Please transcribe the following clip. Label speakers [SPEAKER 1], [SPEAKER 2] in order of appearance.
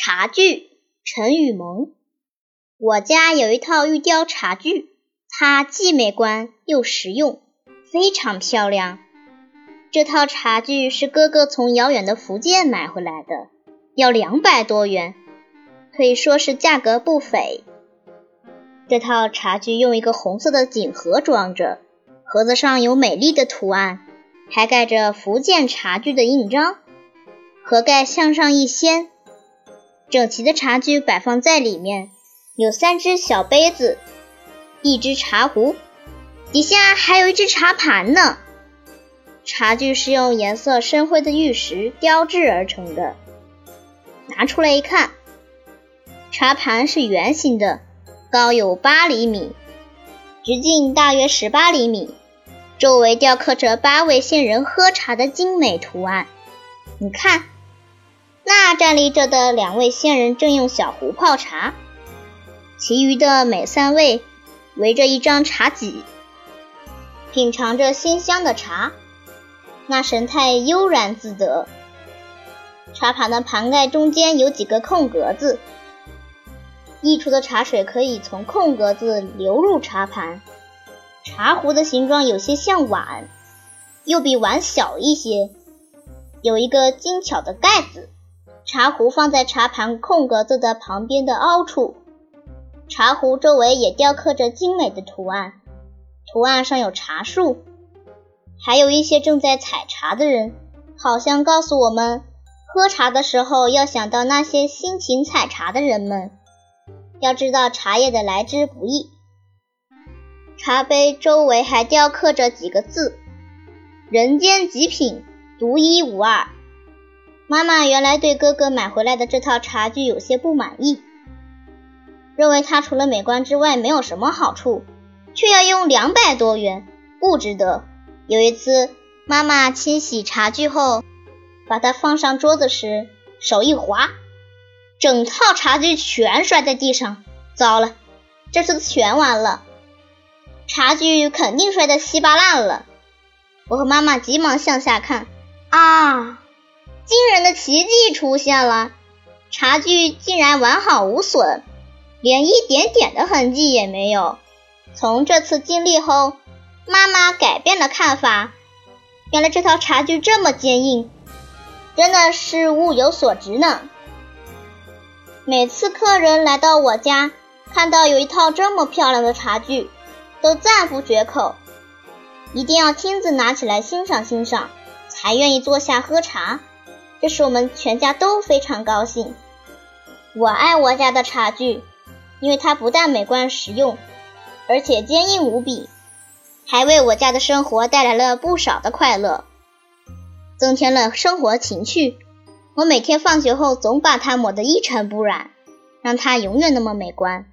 [SPEAKER 1] 茶具，陈雨萌。我家有一套玉雕茶具，它既美观又实用，非常漂亮。这套茶具是哥哥从遥远的福建买回来的，要两百多元，可以说是价格不菲。这套茶具用一个红色的锦盒装着，盒子上有美丽的图案，还盖着福建茶具的印章。盒盖向上一掀，整齐的茶具摆放在里面，有三只小杯子，一只茶壶，底下还有一只茶盘呢。茶具是用颜色深灰的玉石雕制而成的。拿出来一看，茶盘是圆形的，高有八厘米，直径大约十八厘米，周围雕刻着八位仙人喝茶的精美图案。你看。那站立着的两位仙人正用小壶泡茶，其余的每三位围着一张茶几，品尝着馨香的茶，那神态悠然自得。茶盘的盘盖中间有几个空格子，溢出的茶水可以从空格子流入茶盘。茶壶的形状有些像碗，又比碗小一些，有一个精巧的盖子。茶壶放在茶盘空格子的旁边的凹处，茶壶周围也雕刻着精美的图案，图案上有茶树，还有一些正在采茶的人，好像告诉我们，喝茶的时候要想到那些辛勤采茶的人们，要知道茶叶的来之不易。茶杯周围还雕刻着几个字：“人间极品，独一无二。”妈妈原来对哥哥买回来的这套茶具有些不满意，认为它除了美观之外没有什么好处，却要用两百多元，不值得。有一次，妈妈清洗茶具后，把它放上桌子时，手一滑，整套茶具全摔在地上。糟了，这次全完了，茶具肯定摔得稀巴烂了。我和妈妈急忙向下看，啊！惊人的奇迹出现了，茶具竟然完好无损，连一点点的痕迹也没有。从这次经历后，妈妈改变了看法，原来这套茶具这么坚硬，真的是物有所值呢。每次客人来到我家，看到有一套这么漂亮的茶具，都赞不绝口，一定要亲自拿起来欣赏欣赏，才愿意坐下喝茶。这使我们全家都非常高兴。我爱我家的茶具，因为它不但美观实用，而且坚硬无比，还为我家的生活带来了不少的快乐，增添了生活情趣。我每天放学后总把它抹得一尘不染，让它永远那么美观。